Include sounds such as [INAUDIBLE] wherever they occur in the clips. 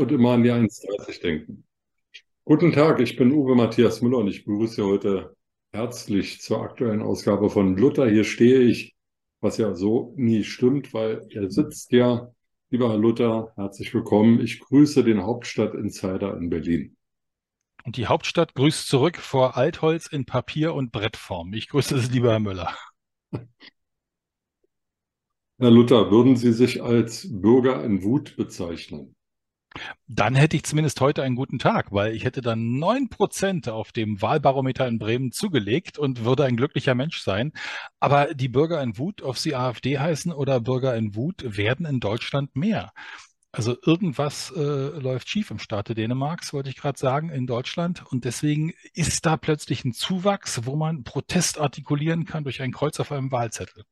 und immer an die 1,30 denken. Guten Tag, ich bin Uwe Matthias Müller und ich begrüße Sie heute herzlich zur aktuellen Ausgabe von Luther. Hier stehe ich, was ja so nie stimmt, weil er sitzt ja. Lieber Herr Luther, herzlich willkommen. Ich grüße den Hauptstadt-Insider in Berlin. Und die Hauptstadt grüßt zurück vor Altholz in Papier- und Brettform. Ich grüße Sie, lieber Herr Müller. Herr Luther, würden Sie sich als Bürger in Wut bezeichnen? Dann hätte ich zumindest heute einen guten Tag, weil ich hätte dann neun Prozent auf dem Wahlbarometer in Bremen zugelegt und würde ein glücklicher Mensch sein. Aber die Bürger in Wut, ob sie AfD heißen oder Bürger in Wut, werden in Deutschland mehr. Also irgendwas äh, läuft schief im Staate Dänemarks, wollte ich gerade sagen, in Deutschland. Und deswegen ist da plötzlich ein Zuwachs, wo man Protest artikulieren kann durch ein Kreuz auf einem Wahlzettel.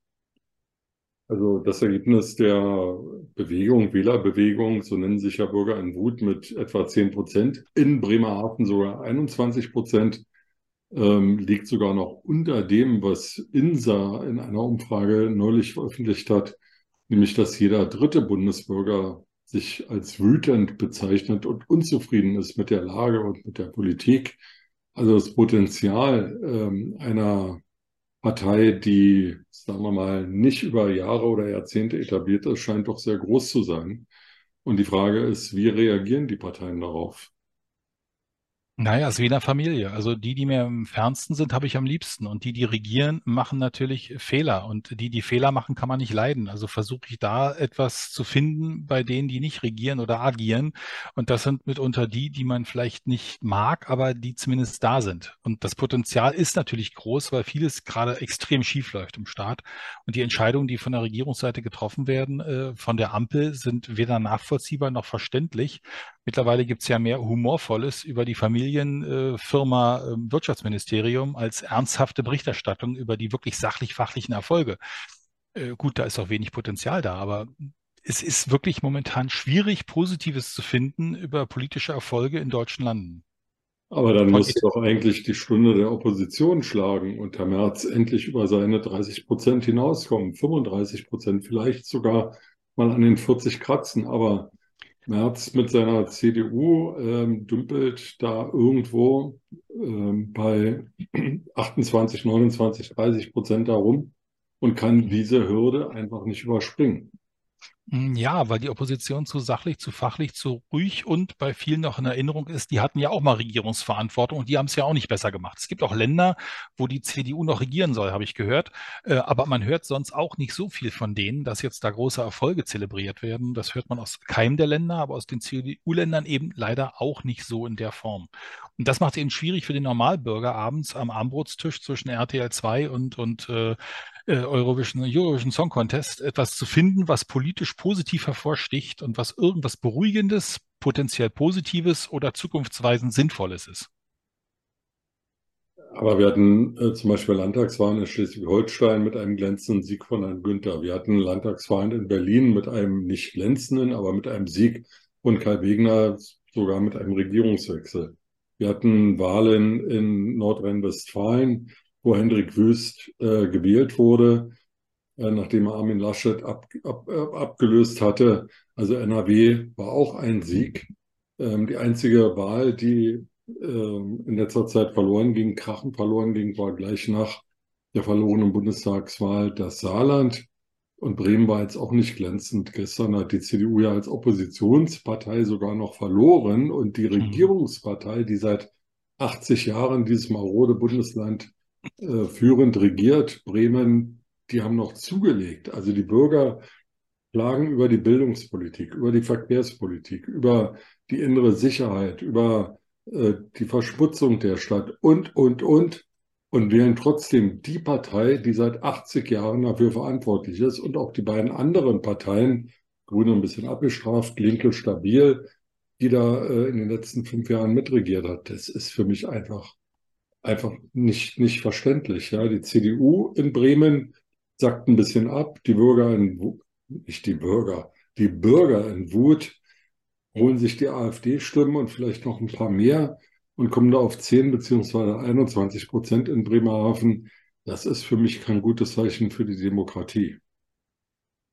Also das Ergebnis der Bewegung, Wählerbewegung, so nennen sich ja Bürger in Wut mit etwa 10 Prozent, in Bremerhaven sogar 21 Prozent, ähm, liegt sogar noch unter dem, was INSA in einer Umfrage neulich veröffentlicht hat, nämlich dass jeder dritte Bundesbürger sich als wütend bezeichnet und unzufrieden ist mit der Lage und mit der Politik. Also das Potenzial ähm, einer Partei, die, sagen wir mal, nicht über Jahre oder Jahrzehnte etabliert ist, scheint doch sehr groß zu sein. Und die Frage ist, wie reagieren die Parteien darauf? Naja, es ist wie in der Familie. Also die, die mir am fernsten sind, habe ich am liebsten. Und die, die regieren, machen natürlich Fehler. Und die, die Fehler machen, kann man nicht leiden. Also versuche ich da etwas zu finden bei denen, die nicht regieren oder agieren. Und das sind mitunter die, die man vielleicht nicht mag, aber die zumindest da sind. Und das Potenzial ist natürlich groß, weil vieles gerade extrem schief läuft im Staat. Und die Entscheidungen, die von der Regierungsseite getroffen werden, äh, von der Ampel, sind weder nachvollziehbar noch verständlich. Mittlerweile gibt es ja mehr Humorvolles über die Familienfirma äh, Wirtschaftsministerium als ernsthafte Berichterstattung über die wirklich sachlich-fachlichen Erfolge. Äh, gut, da ist auch wenig Potenzial da, aber es ist wirklich momentan schwierig, Positives zu finden über politische Erfolge in deutschen Landen. Aber dann muss doch eigentlich die Stunde der Opposition schlagen und Herr Merz endlich über seine 30 Prozent hinauskommen, 35 Prozent, vielleicht sogar mal an den 40 kratzen. Aber Merz mit seiner CDU ähm, dümpelt da irgendwo ähm, bei 28, 29, 30 Prozent herum und kann diese Hürde einfach nicht überspringen. Hm, ja, weil die Opposition zu sachlich, zu fachlich, zu ruhig und bei vielen noch in Erinnerung ist, die hatten ja auch mal Regierungsverantwortung und die haben es ja auch nicht besser gemacht. Es gibt auch Länder, wo die CDU noch regieren soll, habe ich gehört. Äh, aber man hört sonst auch nicht so viel von denen, dass jetzt da große Erfolge zelebriert werden. Das hört man aus keinem der Länder, aber aus den CDU-Ländern eben leider auch nicht so in der Form. Und das macht es eben schwierig für den Normalbürger abends am Armbrotstisch zwischen RTL 2 und, und äh, äh, Eurovision, Eurovision Song Contest etwas zu finden, was politisch positiv hervorsticht und was irgendwas Beruhigendes, potenziell Positives oder zukunftsweisend Sinnvolles ist. Aber wir hatten äh, zum Beispiel Landtagswahlen in Schleswig-Holstein mit einem glänzenden Sieg von Herrn Günther. Wir hatten Landtagswahlen in Berlin mit einem nicht glänzenden, aber mit einem Sieg von Kai Wegner, sogar mit einem Regierungswechsel. Wir hatten Wahlen in Nordrhein-Westfalen wo Hendrik Wüst äh, gewählt wurde, äh, nachdem er Armin Laschet ab, ab, äh, abgelöst hatte. Also NRW war auch ein Sieg. Ähm, die einzige Wahl, die ähm, in letzter Zeit verloren ging, krachen verloren ging, war gleich nach der verlorenen Bundestagswahl das Saarland. Und Bremen war jetzt auch nicht glänzend. Gestern hat die CDU ja als Oppositionspartei sogar noch verloren und die mhm. Regierungspartei, die seit 80 Jahren dieses marode Bundesland äh, führend regiert. Bremen, die haben noch zugelegt. Also die Bürger klagen über die Bildungspolitik, über die Verkehrspolitik, über die innere Sicherheit, über äh, die Verschmutzung der Stadt und, und, und. Und wählen trotzdem die Partei, die seit 80 Jahren dafür verantwortlich ist und auch die beiden anderen Parteien, Grüne ein bisschen abgestraft, Linke stabil, die da äh, in den letzten fünf Jahren mitregiert hat. Das ist für mich einfach einfach nicht, nicht verständlich. Ja, die CDU in Bremen sagt ein bisschen ab, die Bürger in, nicht die Bürger, die Bürger in Wut holen sich die AfD-Stimmen und vielleicht noch ein paar mehr und kommen da auf 10 beziehungsweise 21 Prozent in Bremerhaven. Das ist für mich kein gutes Zeichen für die Demokratie.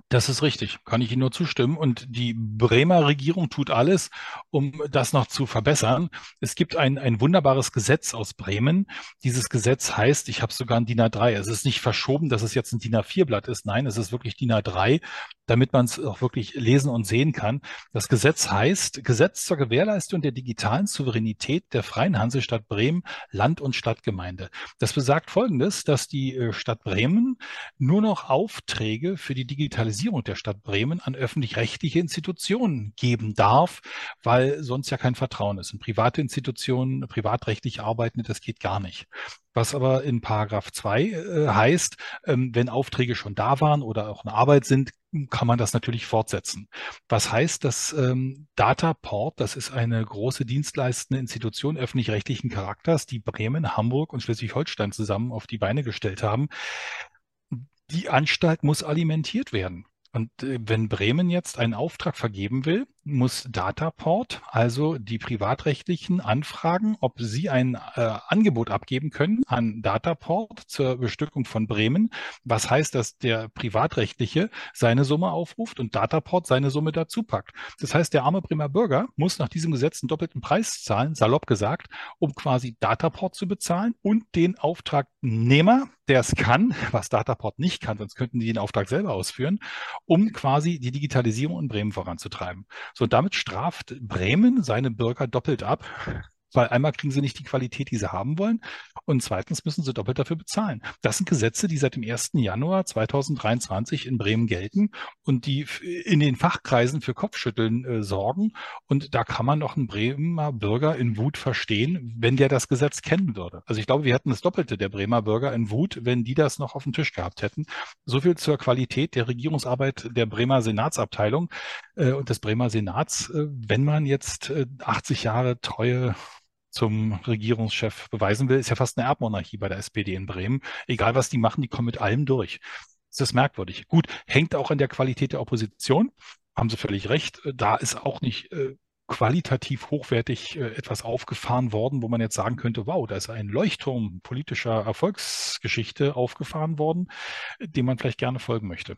Das ist richtig, kann ich Ihnen nur zustimmen. Und die Bremer Regierung tut alles, um das noch zu verbessern. Es gibt ein, ein wunderbares Gesetz aus Bremen. Dieses Gesetz heißt, ich habe sogar ein DIN A3. Es ist nicht verschoben, dass es jetzt ein DIN A4-Blatt ist. Nein, es ist wirklich DIN A3, damit man es auch wirklich lesen und sehen kann. Das Gesetz heißt Gesetz zur Gewährleistung der digitalen Souveränität der Freien Hansestadt Bremen, Land- und Stadtgemeinde. Das besagt Folgendes, dass die äh, Stadt Bremen nur noch Aufträge für die Digitalisierung Zentralisierung der Stadt Bremen an öffentlich-rechtliche Institutionen geben darf, weil sonst ja kein Vertrauen ist. Und private Institutionen, privatrechtlich arbeiten, das geht gar nicht. Was aber in Paragraph 2 äh, heißt, ähm, wenn Aufträge schon da waren oder auch eine Arbeit sind, kann man das natürlich fortsetzen. Was heißt, dass ähm, Dataport, das ist eine große dienstleistende Institution öffentlich-rechtlichen Charakters, die Bremen, Hamburg und Schleswig-Holstein zusammen auf die Beine gestellt haben, die Anstalt muss alimentiert werden. Und äh, wenn Bremen jetzt einen Auftrag vergeben will, muss Dataport, also die privatrechtlichen, anfragen, ob sie ein äh, Angebot abgeben können an Dataport zur Bestückung von Bremen. Was heißt, dass der privatrechtliche seine Summe aufruft und Dataport seine Summe dazu packt. Das heißt, der arme Bremer Bürger muss nach diesem Gesetz einen doppelten Preis zahlen, salopp gesagt, um quasi Dataport zu bezahlen und den Auftragnehmer, der es kann, was Dataport nicht kann, sonst könnten die den Auftrag selber ausführen, um quasi die Digitalisierung in Bremen voranzutreiben. So, damit straft Bremen seine Bürger doppelt ab, weil einmal kriegen sie nicht die Qualität, die sie haben wollen und zweitens müssen sie doppelt dafür bezahlen. Das sind Gesetze, die seit dem 1. Januar 2023 in Bremen gelten und die in den Fachkreisen für Kopfschütteln äh, sorgen. Und da kann man doch einen Bremer Bürger in Wut verstehen, wenn der das Gesetz kennen würde. Also ich glaube, wir hätten das Doppelte der Bremer Bürger in Wut, wenn die das noch auf dem Tisch gehabt hätten. So viel zur Qualität der Regierungsarbeit der Bremer Senatsabteilung äh, und des Bremer Senats. Äh, wenn man jetzt äh, 80 Jahre Treue zum Regierungschef beweisen will, ist ja fast eine Erbmonarchie bei der SPD in Bremen. Egal was die machen, die kommen mit allem durch. Das ist merkwürdig. Gut, hängt auch an der Qualität der Opposition. Haben Sie völlig recht. Da ist auch nicht äh, qualitativ hochwertig äh, etwas aufgefahren worden, wo man jetzt sagen könnte, wow, da ist ein Leuchtturm politischer Erfolgsgeschichte aufgefahren worden, dem man vielleicht gerne folgen möchte.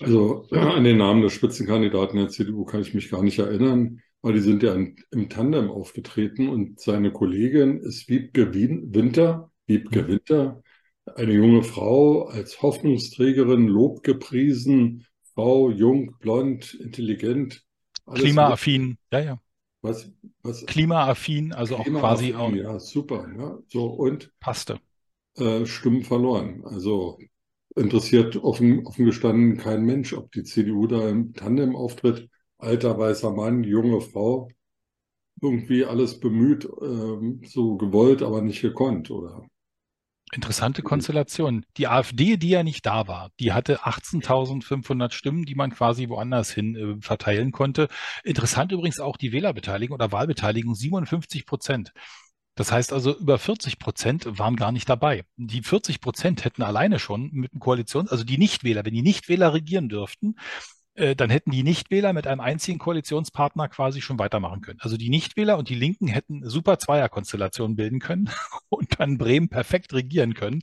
Also an den Namen der Spitzenkandidaten der CDU kann ich mich gar nicht erinnern weil die sind ja im Tandem aufgetreten und seine Kollegin ist Wiebke Winter, Wiebke mhm. Winter, eine junge Frau als Hoffnungsträgerin, lobgepriesen, Frau, jung, blond, intelligent. Klimaaffin, ja, ja. Was, was? Klimaaffin, also Klima auch quasi auch. Ja, super, ja. So, und passte. Äh, Stimmen verloren. Also interessiert offen, offen gestanden kein Mensch, ob die CDU da im Tandem auftritt alter weißer Mann, junge Frau, irgendwie alles bemüht, ähm, so gewollt, aber nicht gekonnt, oder? Interessante Konstellation. Die AfD, die ja nicht da war, die hatte 18.500 Stimmen, die man quasi woanders hin äh, verteilen konnte. Interessant übrigens auch die Wählerbeteiligung oder Wahlbeteiligung, 57 Prozent. Das heißt also, über 40 Prozent waren gar nicht dabei. Die 40 Prozent hätten alleine schon mit dem Koalitions, also die Nichtwähler, wenn die Nichtwähler regieren dürften, dann hätten die Nichtwähler mit einem einzigen Koalitionspartner quasi schon weitermachen können. Also die Nichtwähler und die Linken hätten super Zweierkonstellationen bilden können [LAUGHS] und dann Bremen perfekt regieren können.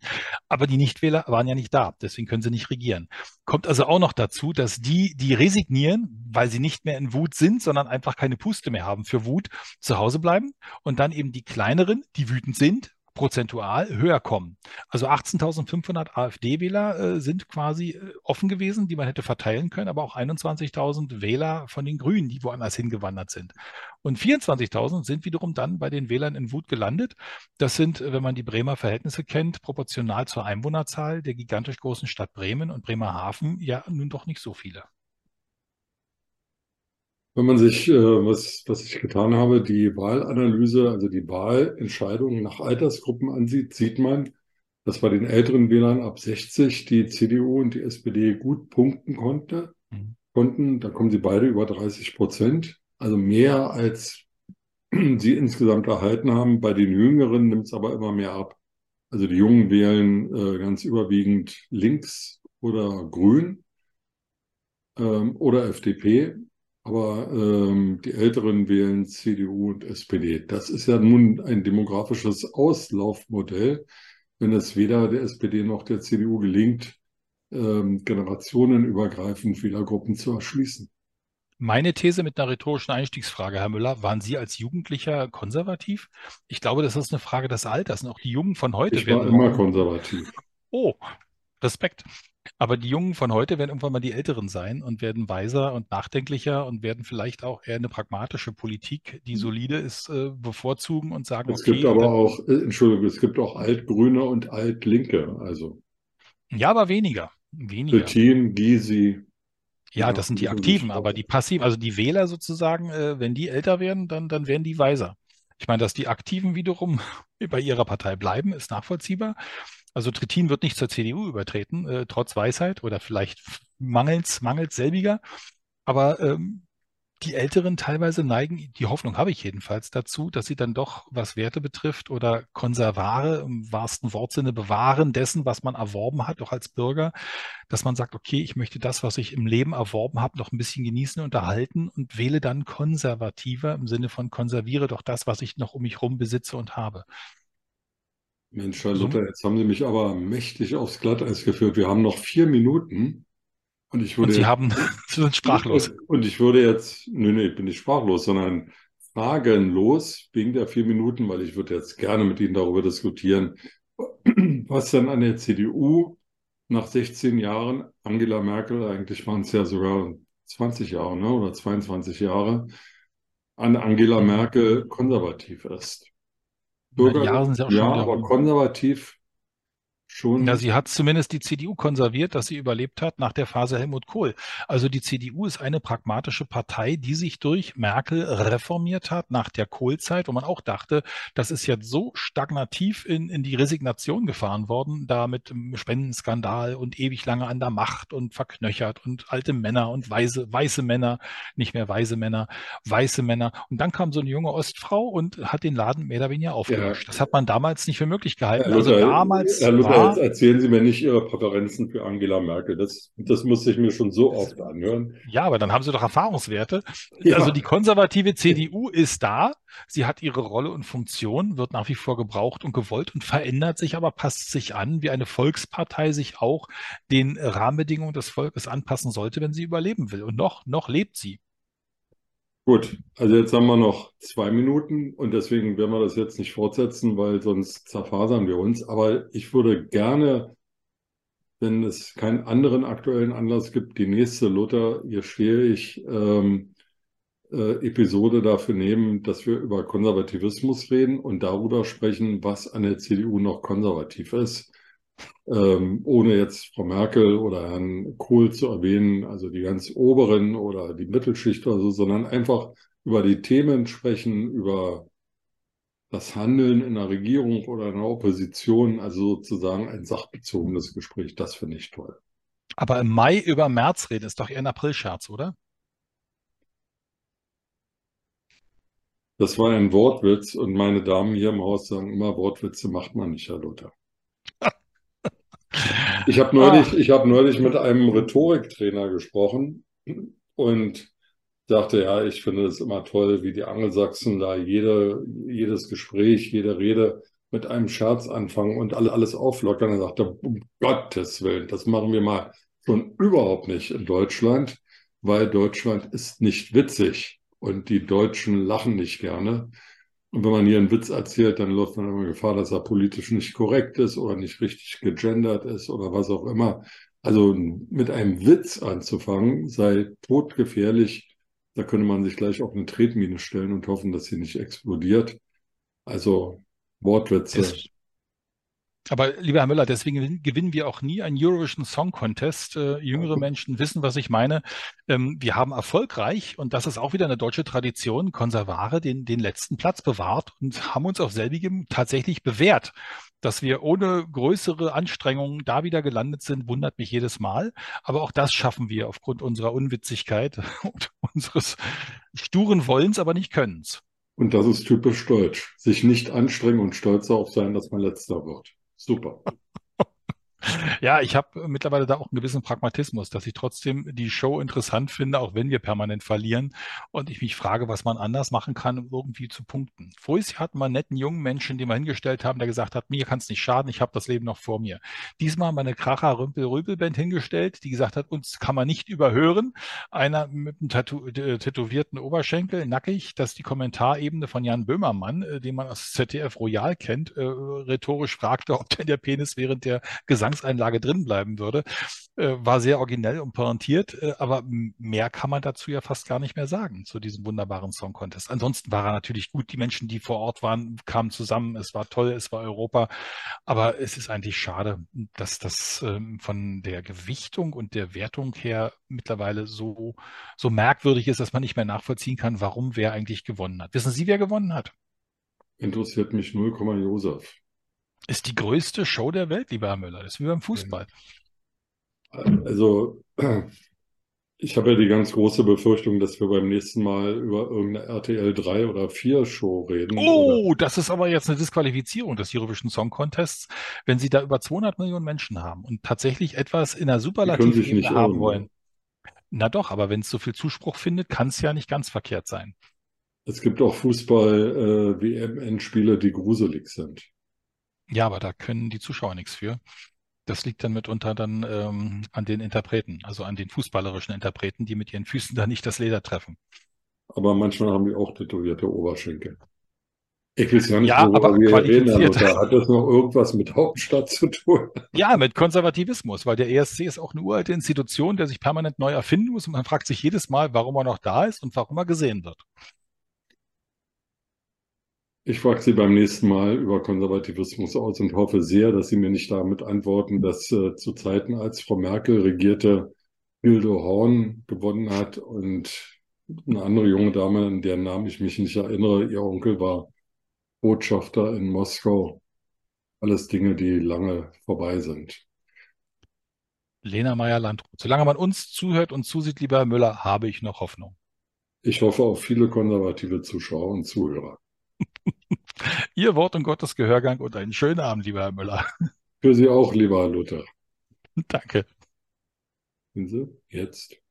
Aber die Nichtwähler waren ja nicht da, deswegen können sie nicht regieren. Kommt also auch noch dazu, dass die, die resignieren, weil sie nicht mehr in Wut sind, sondern einfach keine Puste mehr haben für Wut, zu Hause bleiben und dann eben die kleineren, die wütend sind, prozentual höher kommen. Also 18.500 AfD-Wähler äh, sind quasi äh, offen gewesen, die man hätte verteilen können, aber auch 21.000 Wähler von den Grünen, die woanders hingewandert sind. Und 24.000 sind wiederum dann bei den Wählern in Wut gelandet. Das sind, wenn man die Bremer Verhältnisse kennt, proportional zur Einwohnerzahl der gigantisch großen Stadt Bremen und Bremerhaven ja nun doch nicht so viele. Wenn man sich, äh, was, was ich getan habe, die Wahlanalyse, also die Wahlentscheidungen nach Altersgruppen ansieht, sieht man, dass bei den älteren Wählern ab 60 die CDU und die SPD gut punkten konnte, mhm. konnten. Da kommen sie beide über 30 Prozent, also mehr als [CLEARS THROAT] sie insgesamt erhalten haben. Bei den Jüngeren nimmt es aber immer mehr ab. Also die Jungen wählen äh, ganz überwiegend links oder grün ähm, oder FDP aber ähm, die Älteren wählen CDU und SPD. Das ist ja nun ein demografisches Auslaufmodell, wenn es weder der SPD noch der CDU gelingt, ähm, generationenübergreifend wieder Gruppen zu erschließen. Meine These mit einer rhetorischen Einstiegsfrage, Herr Müller, waren Sie als Jugendlicher konservativ? Ich glaube, das ist eine Frage des Alters. Und auch die Jungen von heute ich war immer konservativ. Oh, Respekt. Aber die Jungen von heute werden irgendwann mal die Älteren sein und werden weiser und nachdenklicher und werden vielleicht auch eher eine pragmatische Politik, die solide ist, äh, bevorzugen und sagen, es okay. Es gibt aber auch, äh, Entschuldigung, es gibt auch Altgrüne und Altlinke, also. Ja, aber weniger. Weniger. Team, Gysi. Ja, das sind die Aktiven, aber die Passiven, also die Wähler sozusagen, äh, wenn die älter werden, dann, dann werden die weiser. Ich meine, dass die Aktiven wiederum [LAUGHS] bei ihrer Partei bleiben, ist nachvollziehbar. Also Trittin wird nicht zur CDU übertreten, äh, trotz Weisheit oder vielleicht mangels, mangels selbiger. Aber ähm, die Älteren teilweise neigen, die Hoffnung habe ich jedenfalls dazu, dass sie dann doch, was Werte betrifft oder Konservare im wahrsten Wortsinne bewahren dessen, was man erworben hat, auch als Bürger, dass man sagt, okay, ich möchte das, was ich im Leben erworben habe, noch ein bisschen genießen und erhalten und wähle dann konservativer im Sinne von konserviere doch das, was ich noch um mich herum besitze und habe. Mensch, Herr Luther, jetzt haben Sie mich aber mächtig aufs Glatteis geführt. Wir haben noch vier Minuten. Und ich würde. Und Sie haben, [LAUGHS] Sie sind sprachlos. [LAUGHS] Und ich würde jetzt, nee, nee, ich bin nicht sprachlos, sondern fragenlos wegen der vier Minuten, weil ich würde jetzt gerne mit Ihnen darüber diskutieren, [CLEARS THROAT] was denn an der CDU nach 16 Jahren, Angela Merkel, eigentlich waren es ja sogar 20 Jahre ne, oder 22 Jahre, an Angela Merkel konservativ ist. Bürger, ja, ja, ja aber konservativ schon. Ja, sie hat zumindest die CDU konserviert, dass sie überlebt hat nach der Phase Helmut Kohl. Also die CDU ist eine pragmatische Partei, die sich durch Merkel reformiert hat nach der Kohl-Zeit, wo man auch dachte, das ist jetzt so stagnativ in, in die Resignation gefahren worden, da mit Spendenskandal und ewig lange an der Macht und verknöchert und alte Männer und weiße, weiße Männer, nicht mehr weiße Männer, weiße Männer. Und dann kam so eine junge Ostfrau und hat den Laden mehr oder weniger aufgelöscht. Ja. Das hat man damals nicht für möglich gehalten. Herr also damals Herr Luther, war, jetzt erzählen Sie mir nicht Ihre Präferenzen für Angela Merkel. Das, das muss ich mir schon so oft anhören. Ja, aber dann haben Sie doch Erfahrungswerte. Ja. Also die konservative CDU ist da. Sie hat ihre Rolle und Funktion, wird nach wie vor gebraucht und gewollt und verändert sich aber, passt sich an, wie eine Volkspartei sich auch den Rahmenbedingungen des Volkes anpassen sollte, wenn sie überleben will. Und noch, noch lebt sie. Gut, also jetzt haben wir noch zwei Minuten und deswegen werden wir das jetzt nicht fortsetzen, weil sonst zerfasern wir uns. Aber ich würde gerne, wenn es keinen anderen aktuellen Anlass gibt, die nächste Luther, hier stehe ich, ähm, äh, Episode dafür nehmen, dass wir über Konservativismus reden und darüber sprechen, was an der CDU noch konservativ ist ähm, ohne jetzt Frau Merkel oder Herrn Kohl zu erwähnen, also die ganz oberen oder die Mittelschicht oder so, sondern einfach über die Themen sprechen, über das Handeln in der Regierung oder in der Opposition, also sozusagen ein sachbezogenes Gespräch, das finde ich toll. Aber im Mai über März reden ist doch eher ein Aprilscherz, oder? Das war ein Wortwitz und meine Damen hier im Haus sagen immer, Wortwitze macht man nicht, Herr Luther. Ich habe neulich, ah. ich hab neulich mit einem Rhetoriktrainer gesprochen und dachte, ja, ich finde es immer toll, wie die Angelsachsen da jede, jedes Gespräch, jede Rede mit einem Scherz anfangen und alle, alles auflockern. Er sagte, um Gottes Willen, das machen wir mal schon überhaupt nicht in Deutschland, weil Deutschland ist nicht witzig und die Deutschen lachen nicht gerne. Und wenn man hier einen Witz erzählt, dann läuft man immer Gefahr, dass er politisch nicht korrekt ist oder nicht richtig gegendert ist oder was auch immer. Also mit einem Witz anzufangen, sei totgefährlich. Da könnte man sich gleich auf eine Tretmine stellen und hoffen, dass sie nicht explodiert. Also Wortwitze. Es, aber lieber Herr Müller, deswegen gewinnen wir auch nie einen Eurovision Song Contest. Äh, jüngere Menschen wissen, was ich meine. Ähm, wir haben erfolgreich, und das ist auch wieder eine deutsche Tradition, Konservare den, den letzten Platz bewahrt und haben uns auf selbigem tatsächlich bewährt. Dass wir ohne größere Anstrengungen da wieder gelandet sind, wundert mich jedes Mal. Aber auch das schaffen wir aufgrund unserer Unwitzigkeit [LAUGHS] und unseres sturen Wollens, aber nicht Könnens. Und das ist typisch deutsch. Sich nicht anstrengen und stolz darauf sein, dass man letzter wird. Super. Ja, ich habe mittlerweile da auch einen gewissen Pragmatismus, dass ich trotzdem die Show interessant finde, auch wenn wir permanent verlieren und ich mich frage, was man anders machen kann, um irgendwie zu punkten. Vorher hatten wir einen netten jungen Menschen, den wir hingestellt haben, der gesagt hat, mir kann es nicht schaden, ich habe das Leben noch vor mir. Diesmal haben wir eine Kracher-Rümpel-Rüpel-Band hingestellt, die gesagt hat, uns kann man nicht überhören. Einer mit einem Tattoo, äh, tätowierten Oberschenkel, nackig, dass die Kommentarebene von Jan Böhmermann, äh, den man aus ZDF Royal kennt, äh, rhetorisch fragte, ob denn der Penis während der Gesangseinlage drin bleiben würde, äh, war sehr originell und pointiert, äh, aber mehr kann man dazu ja fast gar nicht mehr sagen, zu diesem wunderbaren Song Contest. Ansonsten war er natürlich gut. Die Menschen, die vor Ort waren, kamen zusammen. Es war toll, es war Europa. Aber es ist eigentlich schade, dass das ähm, von der Gewichtung und der Wertung her mittlerweile so, so merkwürdig ist, dass man nicht mehr nachvollziehen kann, warum wer eigentlich gewonnen hat. Wissen Sie, wer gewonnen hat? Interessiert mich 0, Josef. Ist die größte Show der Welt, lieber Herr Müller. Das ist wie beim Fußball. Also, [CLEARS THROAT] ich habe ja die ganz große Befürchtung, dass wir beim nächsten Mal über irgendeine RTL 3 oder 4 Show reden. Oh, oder... das ist aber jetzt eine Disqualifizierung des Eurovision Song Contests, wenn Sie da über 200 Millionen Menschen haben und tatsächlich etwas in der Superlative haben wollen. Na doch, aber wenn es so viel Zuspruch findet, kann es ja nicht ganz verkehrt sein. Es gibt auch Fußball-WM-Endspiele, äh, die gruselig sind. Ja, aber da können die Zuschauer nichts für. Das liegt dann mitunter dann ähm, an den Interpreten, also an den fußballerischen Interpreten, die mit ihren Füßen [LAUGHS] da nicht das Leder treffen. Aber manchmal haben die auch tätowierte Oberschenkel. Ich weiß ja nicht, ja, aber wir reden, da hat das noch irgendwas mit Hauptstadt zu tun. [LAUGHS] Ja, mit Konservativismus, weil der ESC ist auch eine uralte Institution, der sich permanent neu erfinden muss und man fragt sich jedes Mal, warum er noch da ist und warum er gesehen wird. Ich frage Sie beim nächsten Mal über Konservativismus aus und hoffe sehr, dass Sie mir nicht damit antworten, dass äh, zu Zeiten, als Frau Merkel regierte, Hilde Horn gewonnen hat und eine andere junge Dame, an deren Namen ich mich nicht erinnere, ihr Onkel war Botschafter in Moskau. Alles Dinge, die lange vorbei sind. Lena Meyer-Landrut. Solange man uns zuhört und zusieht, lieber Herr Müller, habe ich noch Hoffnung. Ich hoffe auf viele konservative Zuschauer und Zuhörer. [LAUGHS] Ihr Wort und Gottes Gehörgang und einen schönen Abend, lieber Herr Müller. Für Sie auch, lieber Herr Luther. [LAUGHS] Danke. Jetzt.